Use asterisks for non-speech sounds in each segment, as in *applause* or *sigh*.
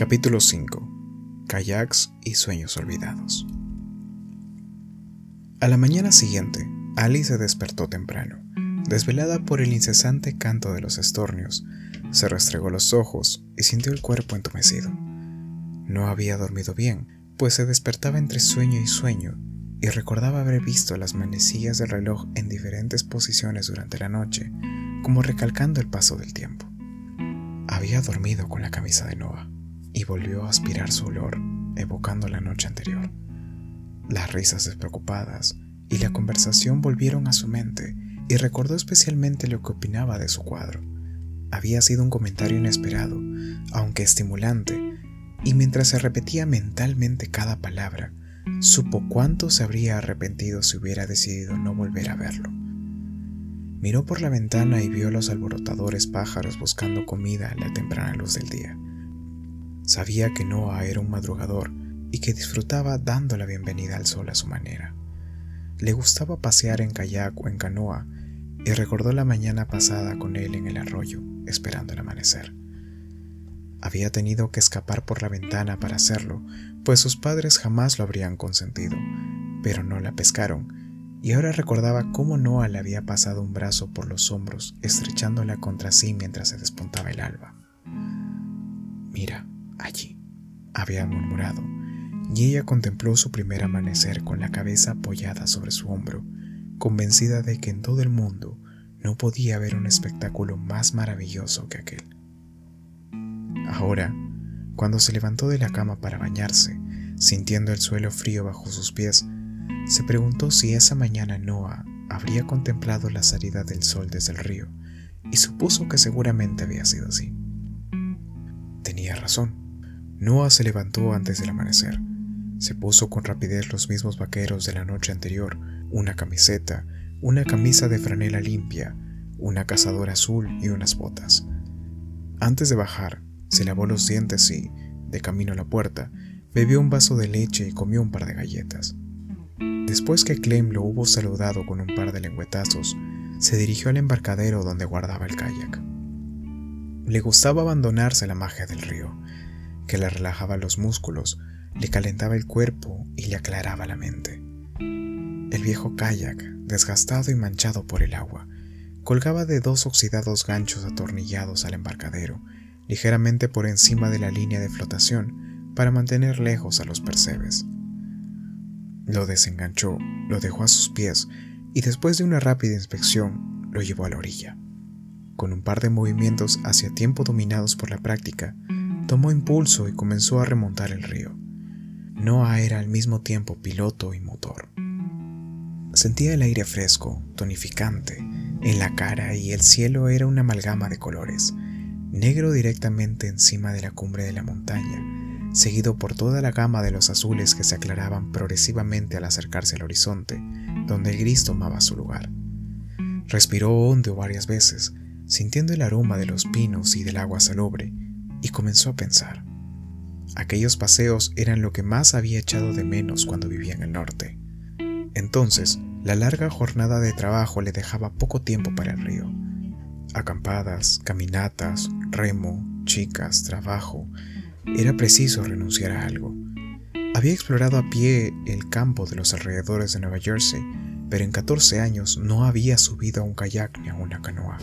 Capítulo 5. Kayaks y sueños olvidados. A la mañana siguiente, Ali se despertó temprano. Desvelada por el incesante canto de los estornios, se restregó los ojos y sintió el cuerpo entumecido. No había dormido bien, pues se despertaba entre sueño y sueño y recordaba haber visto las manecillas del reloj en diferentes posiciones durante la noche, como recalcando el paso del tiempo. Había dormido con la camisa de Noah y volvió a aspirar su olor, evocando la noche anterior. Las risas despreocupadas y la conversación volvieron a su mente y recordó especialmente lo que opinaba de su cuadro. Había sido un comentario inesperado, aunque estimulante, y mientras se repetía mentalmente cada palabra, supo cuánto se habría arrepentido si hubiera decidido no volver a verlo. Miró por la ventana y vio a los alborotadores pájaros buscando comida a la temprana luz del día. Sabía que Noah era un madrugador y que disfrutaba dando la bienvenida al sol a su manera. Le gustaba pasear en kayak o en canoa y recordó la mañana pasada con él en el arroyo, esperando el amanecer. Había tenido que escapar por la ventana para hacerlo, pues sus padres jamás lo habrían consentido, pero no la pescaron, y ahora recordaba cómo Noah le había pasado un brazo por los hombros, estrechándola contra sí mientras se despuntaba el alba. Mira, allí, había murmurado, y ella contempló su primer amanecer con la cabeza apoyada sobre su hombro, convencida de que en todo el mundo no podía haber un espectáculo más maravilloso que aquel. Ahora, cuando se levantó de la cama para bañarse, sintiendo el suelo frío bajo sus pies, se preguntó si esa mañana Noah habría contemplado la salida del sol desde el río, y supuso que seguramente había sido así. Tenía razón. Noah se levantó antes del amanecer. Se puso con rapidez los mismos vaqueros de la noche anterior, una camiseta, una camisa de franela limpia, una cazadora azul y unas botas. Antes de bajar, se lavó los dientes y, de camino a la puerta, bebió un vaso de leche y comió un par de galletas. Después que Clem lo hubo saludado con un par de lengüetazos, se dirigió al embarcadero donde guardaba el kayak. Le gustaba abandonarse a la magia del río, que le relajaba los músculos, le calentaba el cuerpo y le aclaraba la mente. El viejo kayak, desgastado y manchado por el agua, colgaba de dos oxidados ganchos atornillados al embarcadero ligeramente por encima de la línea de flotación para mantener lejos a los percebes. Lo desenganchó, lo dejó a sus pies y después de una rápida inspección lo llevó a la orilla. Con un par de movimientos hacia tiempo dominados por la práctica, tomó impulso y comenzó a remontar el río. Noah era al mismo tiempo piloto y motor. Sentía el aire fresco, tonificante, en la cara y el cielo era una amalgama de colores, negro directamente encima de la cumbre de la montaña, seguido por toda la gama de los azules que se aclaraban progresivamente al acercarse al horizonte, donde el gris tomaba su lugar. Respiró hondo varias veces, sintiendo el aroma de los pinos y del agua salobre, y comenzó a pensar. Aquellos paseos eran lo que más había echado de menos cuando vivía en el norte. Entonces, la larga jornada de trabajo le dejaba poco tiempo para el río, acampadas, caminatas, remo, chicas, trabajo, era preciso renunciar a algo. Había explorado a pie el campo de los alrededores de Nueva Jersey, pero en 14 años no había subido a un kayak ni a una canoa.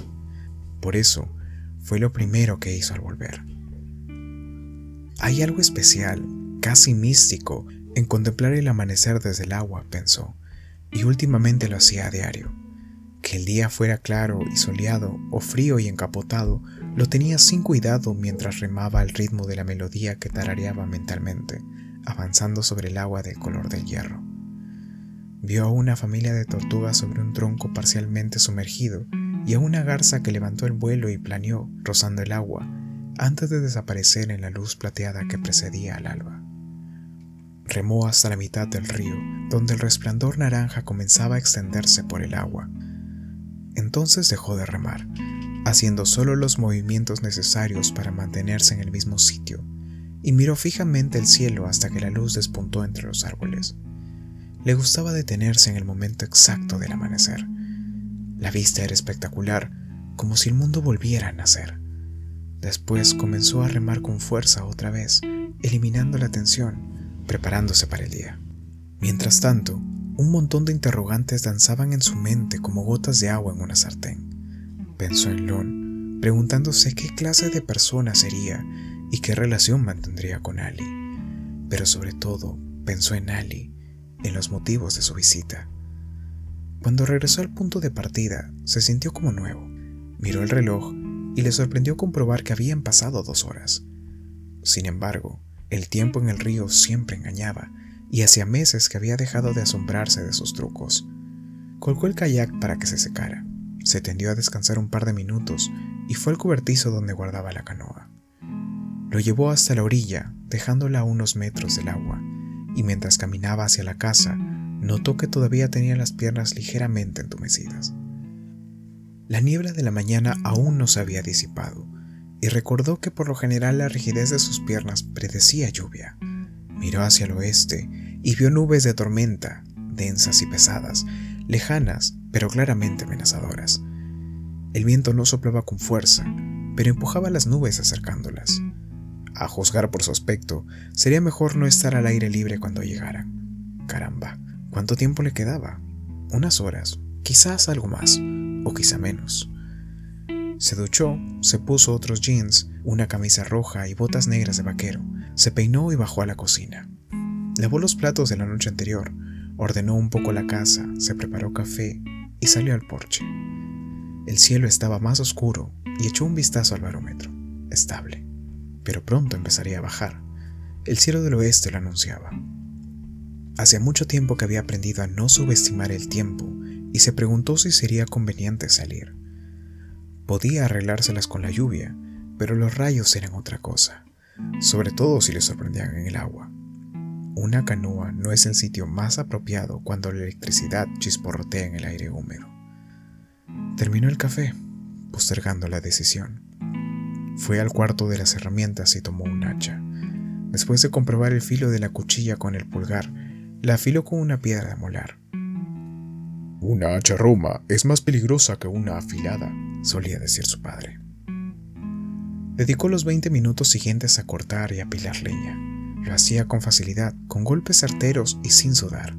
Por eso, fue lo primero que hizo al volver. Hay algo especial, casi místico, en contemplar el amanecer desde el agua, pensó, y últimamente lo hacía a diario. Que el día fuera claro y soleado o frío y encapotado, lo tenía sin cuidado mientras remaba al ritmo de la melodía que tarareaba mentalmente, avanzando sobre el agua del color del hierro. Vio a una familia de tortugas sobre un tronco parcialmente sumergido y a una garza que levantó el vuelo y planeó, rozando el agua, antes de desaparecer en la luz plateada que precedía al alba. Remó hasta la mitad del río, donde el resplandor naranja comenzaba a extenderse por el agua, entonces dejó de remar, haciendo solo los movimientos necesarios para mantenerse en el mismo sitio, y miró fijamente el cielo hasta que la luz despuntó entre los árboles. Le gustaba detenerse en el momento exacto del amanecer. La vista era espectacular, como si el mundo volviera a nacer. Después comenzó a remar con fuerza otra vez, eliminando la tensión, preparándose para el día. Mientras tanto, un montón de interrogantes danzaban en su mente como gotas de agua en una sartén. Pensó en Lon, preguntándose qué clase de persona sería y qué relación mantendría con Ali. Pero sobre todo, pensó en Ali, en los motivos de su visita. Cuando regresó al punto de partida, se sintió como nuevo. Miró el reloj y le sorprendió comprobar que habían pasado dos horas. Sin embargo, el tiempo en el río siempre engañaba, y hacía meses que había dejado de asombrarse de sus trucos. Colgó el kayak para que se secara, se tendió a descansar un par de minutos y fue al cobertizo donde guardaba la canoa. Lo llevó hasta la orilla, dejándola a unos metros del agua, y mientras caminaba hacia la casa, notó que todavía tenía las piernas ligeramente entumecidas. La niebla de la mañana aún no se había disipado, y recordó que por lo general la rigidez de sus piernas predecía lluvia. Miró hacia el oeste y vio nubes de tormenta, densas y pesadas, lejanas, pero claramente amenazadoras. El viento no soplaba con fuerza, pero empujaba las nubes acercándolas. A juzgar por su aspecto, sería mejor no estar al aire libre cuando llegaran. Caramba, ¿cuánto tiempo le quedaba? Unas horas, quizás algo más, o quizá menos. Se duchó, se puso otros jeans, una camisa roja y botas negras de vaquero, se peinó y bajó a la cocina. Lavó los platos de la noche anterior, ordenó un poco la casa, se preparó café y salió al porche. El cielo estaba más oscuro y echó un vistazo al barómetro. Estable. Pero pronto empezaría a bajar. El cielo del oeste lo anunciaba. Hacía mucho tiempo que había aprendido a no subestimar el tiempo y se preguntó si sería conveniente salir. Podía arreglárselas con la lluvia, pero los rayos eran otra cosa sobre todo si le sorprendían en el agua. Una canoa no es el sitio más apropiado cuando la electricidad chisporrotea en el aire húmedo. Terminó el café, postergando la decisión. Fue al cuarto de las herramientas y tomó un hacha. Después de comprobar el filo de la cuchilla con el pulgar, la afiló con una piedra de molar. Una hacha roma es más peligrosa que una afilada, solía decir su padre. Dedicó los 20 minutos siguientes a cortar y apilar leña. Lo hacía con facilidad, con golpes certeros y sin sudar.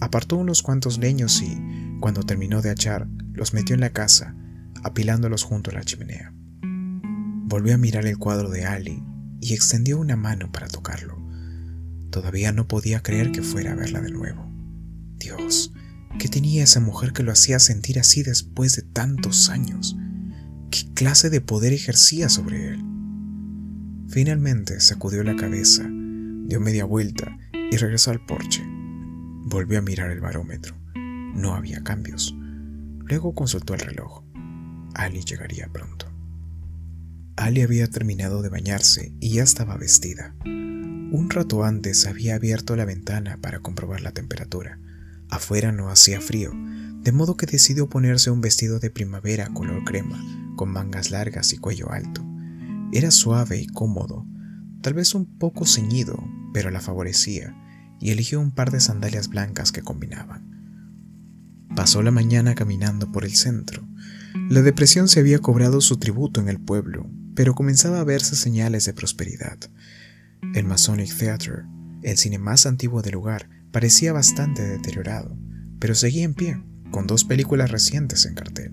Apartó unos cuantos leños y, cuando terminó de achar, los metió en la casa, apilándolos junto a la chimenea. Volvió a mirar el cuadro de Ali y extendió una mano para tocarlo. Todavía no podía creer que fuera a verla de nuevo. Dios, ¿qué tenía esa mujer que lo hacía sentir así después de tantos años? ¿Qué clase de poder ejercía sobre él? Finalmente sacudió la cabeza, dio media vuelta y regresó al porche. Volvió a mirar el barómetro. No había cambios. Luego consultó el reloj. Ali llegaría pronto. Ali había terminado de bañarse y ya estaba vestida. Un rato antes había abierto la ventana para comprobar la temperatura. Afuera no hacía frío, de modo que decidió ponerse un vestido de primavera color crema, con mangas largas y cuello alto. Era suave y cómodo, tal vez un poco ceñido, pero la favorecía, y eligió un par de sandalias blancas que combinaban. Pasó la mañana caminando por el centro. La depresión se había cobrado su tributo en el pueblo, pero comenzaba a verse señales de prosperidad. El Masonic Theatre, el cine más antiguo del lugar, parecía bastante deteriorado, pero seguía en pie con dos películas recientes en cartel.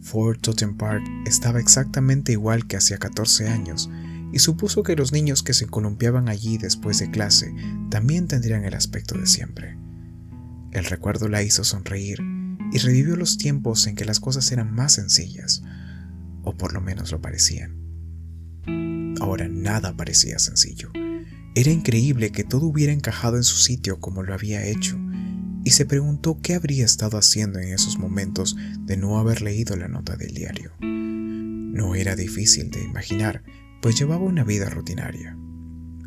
Fort Totem Park estaba exactamente igual que hacía 14 años y supuso que los niños que se columpiaban allí después de clase también tendrían el aspecto de siempre. El recuerdo la hizo sonreír y revivió los tiempos en que las cosas eran más sencillas, o por lo menos lo parecían. Ahora nada parecía sencillo. Era increíble que todo hubiera encajado en su sitio como lo había hecho, y se preguntó qué habría estado haciendo en esos momentos de no haber leído la nota del diario. No era difícil de imaginar, pues llevaba una vida rutinaria.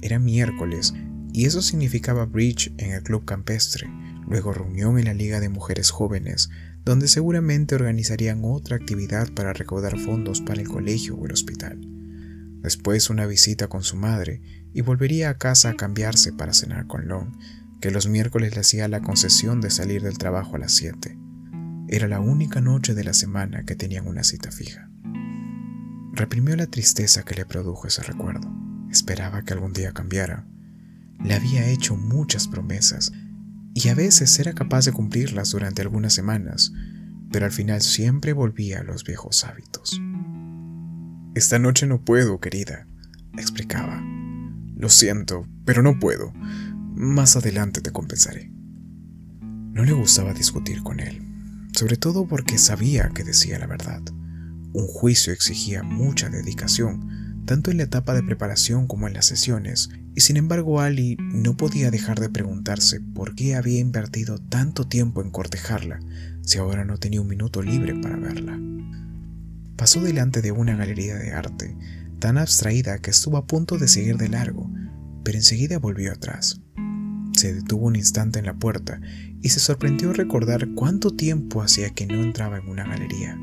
Era miércoles y eso significaba bridge en el club campestre, luego reunión en la Liga de Mujeres Jóvenes, donde seguramente organizarían otra actividad para recaudar fondos para el colegio o el hospital. Después una visita con su madre y volvería a casa a cambiarse para cenar con Long, que los miércoles le hacía la concesión de salir del trabajo a las 7. Era la única noche de la semana que tenían una cita fija. reprimió la tristeza que le produjo ese recuerdo. Esperaba que algún día cambiara. Le había hecho muchas promesas y a veces era capaz de cumplirlas durante algunas semanas, pero al final siempre volvía a los viejos hábitos. Esta noche no puedo, querida, explicaba. Lo siento, pero no puedo. Más adelante te compensaré. No le gustaba discutir con él, sobre todo porque sabía que decía la verdad. Un juicio exigía mucha dedicación, tanto en la etapa de preparación como en las sesiones, y sin embargo Ali no podía dejar de preguntarse por qué había invertido tanto tiempo en cortejarla si ahora no tenía un minuto libre para verla. Pasó delante de una galería de arte, tan abstraída que estuvo a punto de seguir de largo, pero enseguida volvió atrás. Se detuvo un instante en la puerta y se sorprendió recordar cuánto tiempo hacía que no entraba en una galería.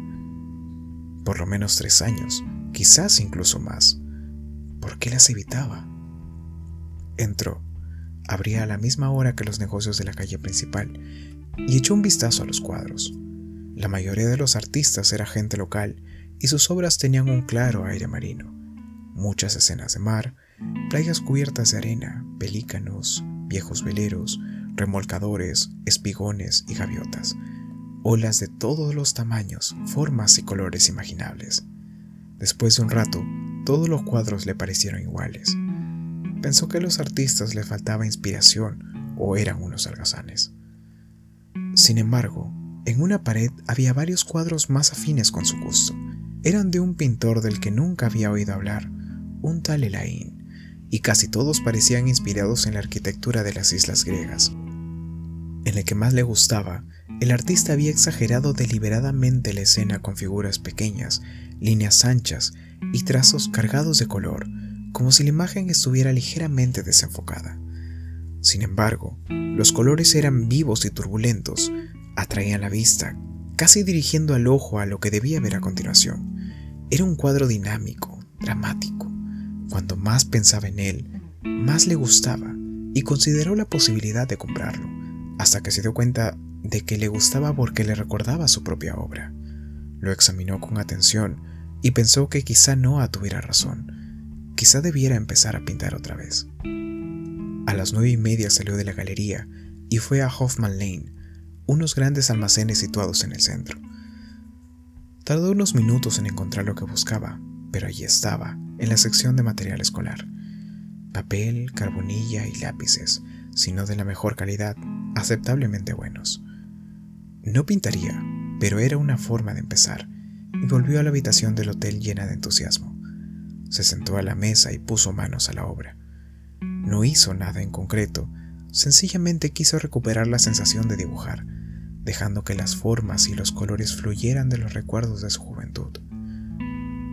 Por lo menos tres años, quizás incluso más. ¿Por qué las evitaba? Entró. Abría a la misma hora que los negocios de la calle principal y echó un vistazo a los cuadros. La mayoría de los artistas era gente local y sus obras tenían un claro aire marino. Muchas escenas de mar, playas cubiertas de arena, pelícanos, viejos veleros, remolcadores, espigones y gaviotas, olas de todos los tamaños, formas y colores imaginables. Después de un rato, todos los cuadros le parecieron iguales. Pensó que a los artistas les faltaba inspiración o eran unos algazanes. Sin embargo, en una pared había varios cuadros más afines con su gusto. Eran de un pintor del que nunca había oído hablar, un tal Elaín, y casi todos parecían inspirados en la arquitectura de las islas griegas. En el que más le gustaba, el artista había exagerado deliberadamente la escena con figuras pequeñas, líneas anchas y trazos cargados de color, como si la imagen estuviera ligeramente desenfocada. Sin embargo, los colores eran vivos y turbulentos, atraían la vista, casi dirigiendo al ojo a lo que debía ver a continuación. Era un cuadro dinámico, dramático, cuanto más pensaba en él, más le gustaba y consideró la posibilidad de comprarlo, hasta que se dio cuenta de que le gustaba porque le recordaba su propia obra. Lo examinó con atención y pensó que quizá no tuviera razón, quizá debiera empezar a pintar otra vez. A las nueve y media salió de la galería y fue a Hoffman Lane, unos grandes almacenes situados en el centro. Tardó unos minutos en encontrar lo que buscaba, pero allí estaba, en la sección de material escolar. Papel, carbonilla y lápices, sino de la mejor calidad, aceptablemente buenos. No pintaría, pero era una forma de empezar, y volvió a la habitación del hotel llena de entusiasmo. Se sentó a la mesa y puso manos a la obra. No hizo nada en concreto, sencillamente quiso recuperar la sensación de dibujar, dejando que las formas y los colores fluyeran de los recuerdos de su juventud.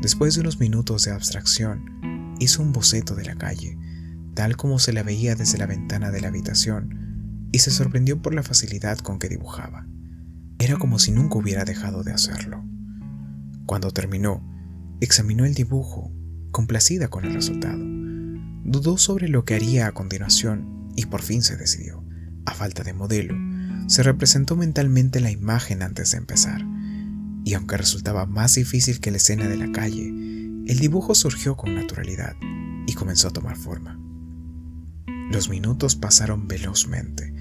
Después de unos minutos de abstracción, hizo un boceto de la calle, tal como se la veía desde la ventana de la habitación, y se sorprendió por la facilidad con que dibujaba. Era como si nunca hubiera dejado de hacerlo. Cuando terminó, examinó el dibujo, complacida con el resultado. Dudó sobre lo que haría a continuación y por fin se decidió. A falta de modelo, se representó mentalmente la imagen antes de empezar y aunque resultaba más difícil que la escena de la calle, el dibujo surgió con naturalidad y comenzó a tomar forma. Los minutos pasaron velozmente.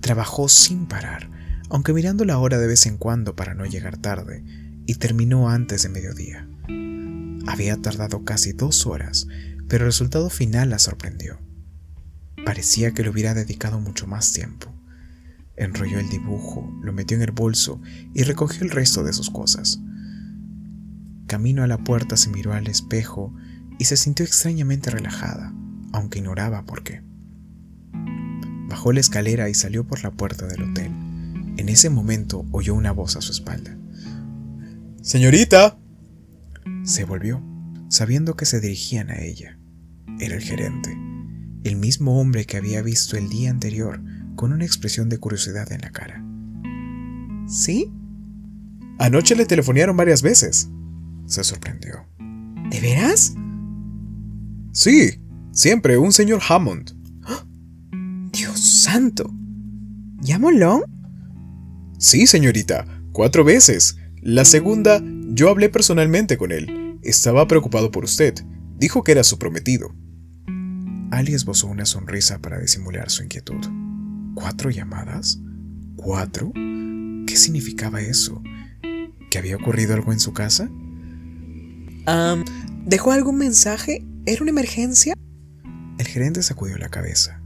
Trabajó sin parar, aunque mirando la hora de vez en cuando para no llegar tarde, y terminó antes de mediodía. Había tardado casi dos horas, pero el resultado final la sorprendió. Parecía que le hubiera dedicado mucho más tiempo. Enrolló el dibujo, lo metió en el bolso y recogió el resto de sus cosas. Camino a la puerta se miró al espejo y se sintió extrañamente relajada, aunque ignoraba por qué. Bajó la escalera y salió por la puerta del hotel. En ese momento oyó una voz a su espalda. Señorita. Se volvió, sabiendo que se dirigían a ella. Era el gerente, el mismo hombre que había visto el día anterior con una expresión de curiosidad en la cara. ¿Sí? Anoche le telefonearon varias veces. Se sorprendió. ¿De veras? Sí, siempre un señor Hammond. Dios santo. ¿Llamo Long? Sí, señorita, cuatro veces. La segunda, yo hablé personalmente con él. Estaba preocupado por usted. Dijo que era su prometido. Ali esbozó una sonrisa para disimular su inquietud. ¿Cuatro llamadas? ¿Cuatro? ¿Qué significaba eso? ¿Que había ocurrido algo en su casa? ¿Dejó algún mensaje? ¿Era una emergencia? El gerente sacudió la cabeza.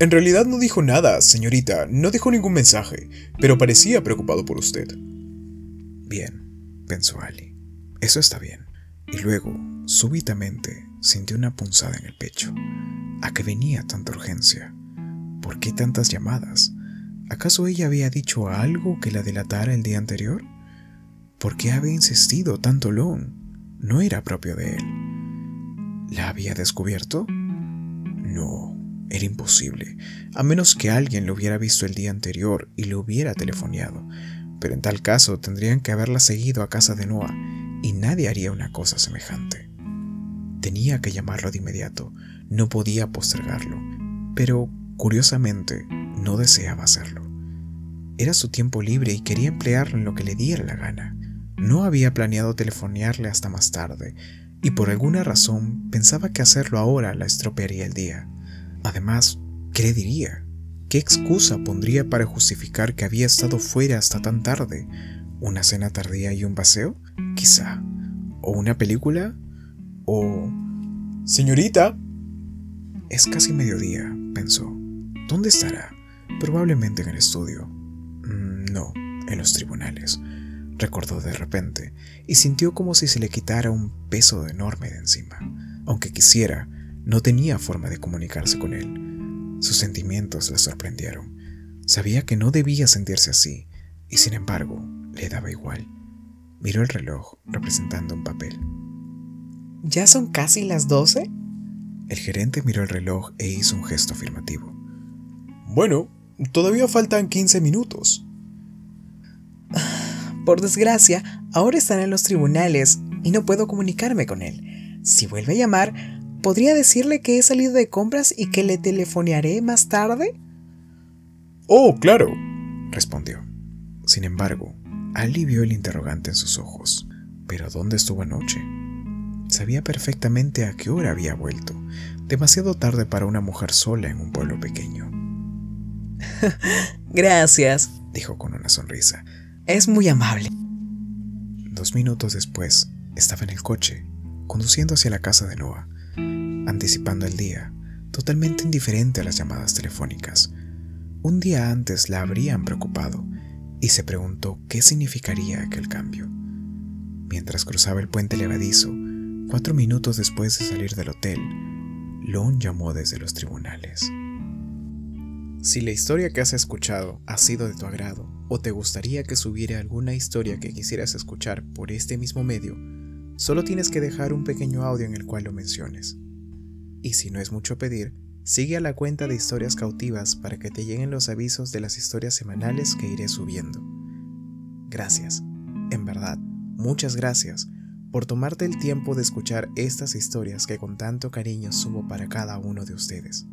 En realidad no dijo nada, señorita, no dejó ningún mensaje, pero parecía preocupado por usted. Bien, pensó Ali. Eso está bien. Y luego, súbitamente, sintió una punzada en el pecho. ¿A qué venía tanta urgencia? ¿Por qué tantas llamadas? ¿Acaso ella había dicho algo que la delatara el día anterior? ¿Por qué había insistido tanto Lon? No era propio de él. ¿La había descubierto? No, era imposible, a menos que alguien lo hubiera visto el día anterior y le hubiera telefoneado. Pero en tal caso tendrían que haberla seguido a casa de Noah y nadie haría una cosa semejante. Tenía que llamarlo de inmediato, no podía postergarlo, pero curiosamente no deseaba hacerlo. Era su tiempo libre y quería emplearlo en lo que le diera la gana. No había planeado telefonearle hasta más tarde, y por alguna razón pensaba que hacerlo ahora la estropearía el día. Además, ¿qué le diría? ¿Qué excusa pondría para justificar que había estado fuera hasta tan tarde? ¿Una cena tardía y un paseo? Quizá. ¿O una película? ¿O... Señorita. Es casi mediodía, pensó. ¿Dónde estará? Probablemente en el estudio. Mm, no, en los tribunales recordó de repente, y sintió como si se le quitara un peso enorme de encima. Aunque quisiera, no tenía forma de comunicarse con él. Sus sentimientos le sorprendieron. Sabía que no debía sentirse así, y sin embargo, le daba igual. Miró el reloj, representando un papel. ¿Ya son casi las doce? El gerente miró el reloj e hizo un gesto afirmativo. Bueno, todavía faltan 15 minutos. Por desgracia, ahora está en los tribunales y no puedo comunicarme con él. Si vuelve a llamar, ¿podría decirle que he salido de compras y que le telefonearé más tarde? Oh, claro, respondió. Sin embargo, Ali vio el interrogante en sus ojos. ¿Pero dónde estuvo anoche? Sabía perfectamente a qué hora había vuelto, demasiado tarde para una mujer sola en un pueblo pequeño. *laughs* Gracias, dijo con una sonrisa. Es muy amable. Dos minutos después, estaba en el coche, conduciendo hacia la casa de Noah, anticipando el día, totalmente indiferente a las llamadas telefónicas. Un día antes la habrían preocupado y se preguntó qué significaría aquel cambio. Mientras cruzaba el puente levadizo, cuatro minutos después de salir del hotel, Lon llamó desde los tribunales. Si la historia que has escuchado ha sido de tu agrado o te gustaría que subiera alguna historia que quisieras escuchar por este mismo medio, solo tienes que dejar un pequeño audio en el cual lo menciones. Y si no es mucho pedir, sigue a la cuenta de historias cautivas para que te lleguen los avisos de las historias semanales que iré subiendo. Gracias, en verdad, muchas gracias por tomarte el tiempo de escuchar estas historias que con tanto cariño subo para cada uno de ustedes.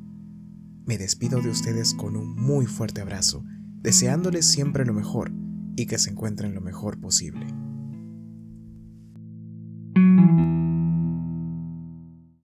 Me despido de ustedes con un muy fuerte abrazo, deseándoles siempre lo mejor y que se encuentren lo mejor posible.